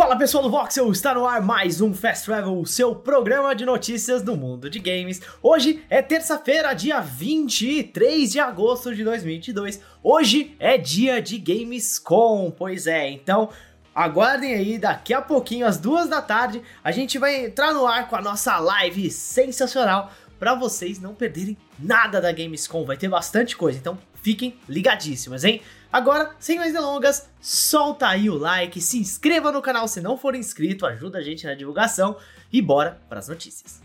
Fala pessoal do Voxel, está no ar mais um Fast Travel, seu programa de notícias do mundo de games. Hoje é terça-feira, dia 23 de agosto de 2022. Hoje é dia de Gamescom, pois é, então aguardem aí, daqui a pouquinho, às duas da tarde, a gente vai entrar no ar com a nossa live sensacional para vocês não perderem nada da Gamescom. Vai ter bastante coisa, então fiquem ligadíssimos, hein? Agora, sem mais delongas, solta aí o like, se inscreva no canal se não for inscrito, ajuda a gente na divulgação e bora para as notícias.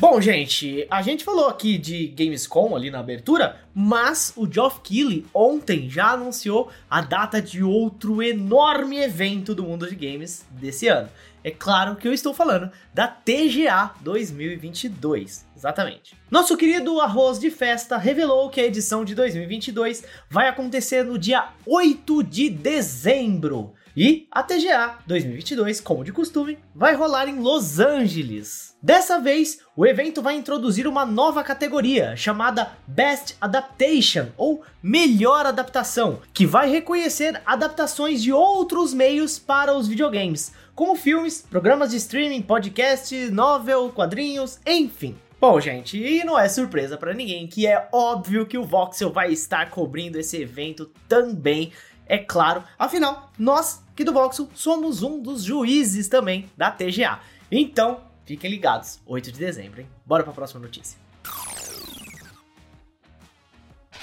Bom, gente, a gente falou aqui de Gamescom ali na abertura, mas o Geoff Keighley ontem já anunciou a data de outro enorme evento do mundo de games desse ano. É claro que eu estou falando da TGA 2022, exatamente. Nosso querido Arroz de Festa revelou que a edição de 2022 vai acontecer no dia 8 de dezembro. E a TGA 2022, como de costume, vai rolar em Los Angeles. Dessa vez, o evento vai introduzir uma nova categoria chamada Best Adaptation ou Melhor Adaptação, que vai reconhecer adaptações de outros meios para os videogames, como filmes, programas de streaming, podcast, novel, quadrinhos, enfim. Bom, gente, e não é surpresa para ninguém que é óbvio que o Voxel vai estar cobrindo esse evento também é claro. Afinal, nós aqui do Voxel somos um dos juízes também da TGA. Então, fiquem ligados, 8 de dezembro, hein? Bora para a próxima notícia.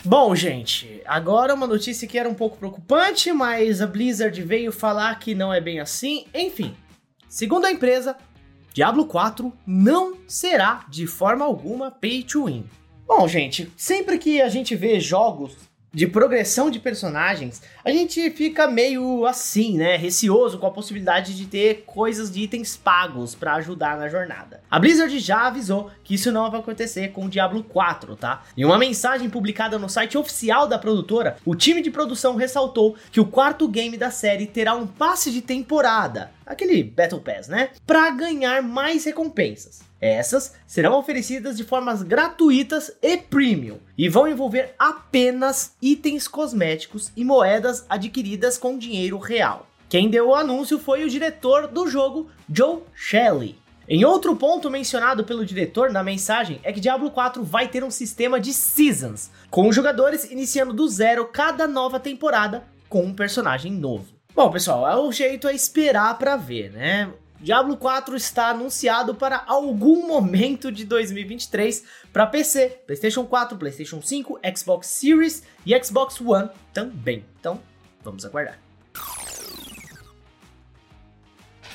Bom, gente, agora uma notícia que era um pouco preocupante, mas a Blizzard veio falar que não é bem assim. Enfim, segundo a empresa, Diablo 4 não será de forma alguma pay to win. Bom, gente, sempre que a gente vê jogos de progressão de personagens, a gente fica meio assim, né? Receoso com a possibilidade de ter coisas de itens pagos para ajudar na jornada. A Blizzard já avisou que isso não vai acontecer com o Diablo 4, tá? Em uma mensagem publicada no site oficial da produtora, o time de produção ressaltou que o quarto game da série terá um passe de temporada, aquele Battle Pass, né? Para ganhar mais recompensas. Essas serão oferecidas de formas gratuitas e premium e vão envolver apenas itens cosméticos e moedas adquiridas com dinheiro real. Quem deu o anúncio foi o diretor do jogo, Joe Shelley. Em outro ponto mencionado pelo diretor na mensagem é que Diablo 4 vai ter um sistema de seasons, com os jogadores iniciando do zero cada nova temporada com um personagem novo. Bom, pessoal, o jeito é esperar para ver, né? Diablo 4 está anunciado para algum momento de 2023 para PC, PlayStation 4, PlayStation 5, Xbox Series e Xbox One também. Então, vamos aguardar.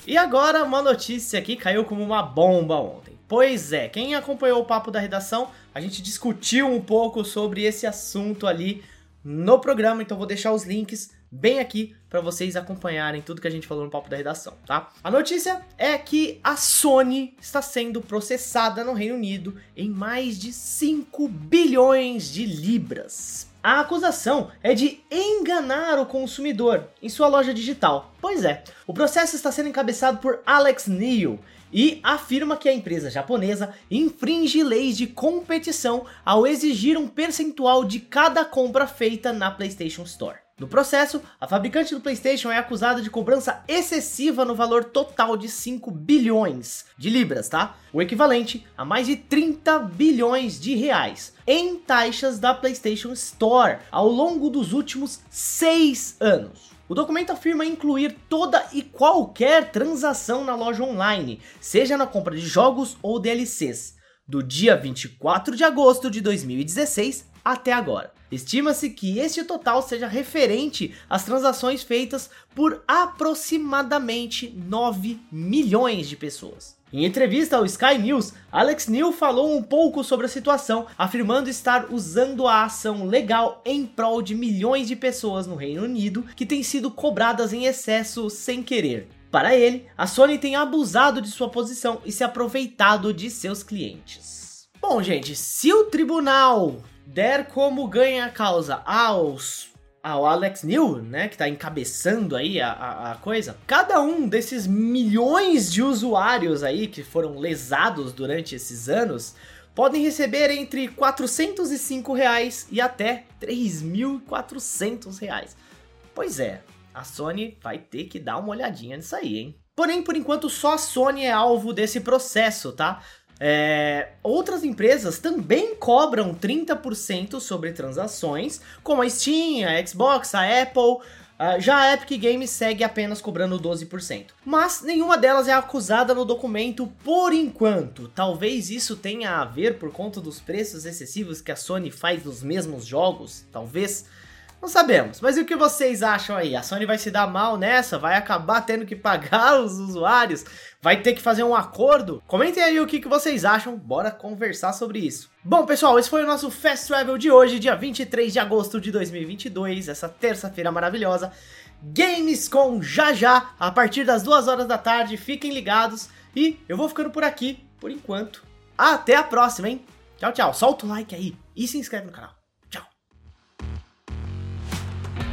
E agora uma notícia que caiu como uma bomba ontem. Pois é, quem acompanhou o papo da redação, a gente discutiu um pouco sobre esse assunto ali no programa, então vou deixar os links bem aqui para vocês acompanharem tudo que a gente falou no papo da redação, tá? A notícia é que a Sony está sendo processada no Reino Unido em mais de 5 bilhões de libras. A acusação é de enganar o consumidor em sua loja digital. Pois é, o processo está sendo encabeçado por Alex Neil, e afirma que a empresa japonesa infringe leis de competição ao exigir um percentual de cada compra feita na PlayStation Store. No processo, a fabricante do PlayStation é acusada de cobrança excessiva no valor total de 5 bilhões de libras, tá? O equivalente a mais de 30 bilhões de reais em taxas da PlayStation Store ao longo dos últimos 6 anos. O documento afirma incluir toda e qualquer transação na loja online, seja na compra de jogos ou DLCs, do dia 24 de agosto de 2016 até agora. Estima-se que este total seja referente às transações feitas por aproximadamente 9 milhões de pessoas. Em entrevista ao Sky News, Alex Neil falou um pouco sobre a situação, afirmando estar usando a ação legal em prol de milhões de pessoas no Reino Unido que têm sido cobradas em excesso sem querer. Para ele, a Sony tem abusado de sua posição e se aproveitado de seus clientes. Bom, gente, se o tribunal der como ganha a causa aos ao Alex New, né, que está encabeçando aí a, a, a, coisa, cada um desses milhões de usuários aí que foram lesados durante esses anos podem receber entre 405 reais e até 3.400 reais. Pois é, a Sony vai ter que dar uma olhadinha nisso aí, hein? Porém, por enquanto, só a Sony é alvo desse processo, tá? É, outras empresas também cobram 30% sobre transações, como a Steam, a Xbox, a Apple. Uh, já a Epic Games segue apenas cobrando 12%. Mas nenhuma delas é acusada no documento por enquanto. Talvez isso tenha a ver por conta dos preços excessivos que a Sony faz nos mesmos jogos, talvez. Não sabemos, mas e o que vocês acham aí? A Sony vai se dar mal nessa? Vai acabar tendo que pagar os usuários? Vai ter que fazer um acordo? Comentem aí o que, que vocês acham, bora conversar sobre isso. Bom, pessoal, esse foi o nosso Fast Travel de hoje, dia 23 de agosto de 2022, essa terça-feira maravilhosa. Gamescom já já, a partir das 2 horas da tarde, fiquem ligados. E eu vou ficando por aqui, por enquanto. Até a próxima, hein? Tchau, tchau. Solta o like aí e se inscreve no canal.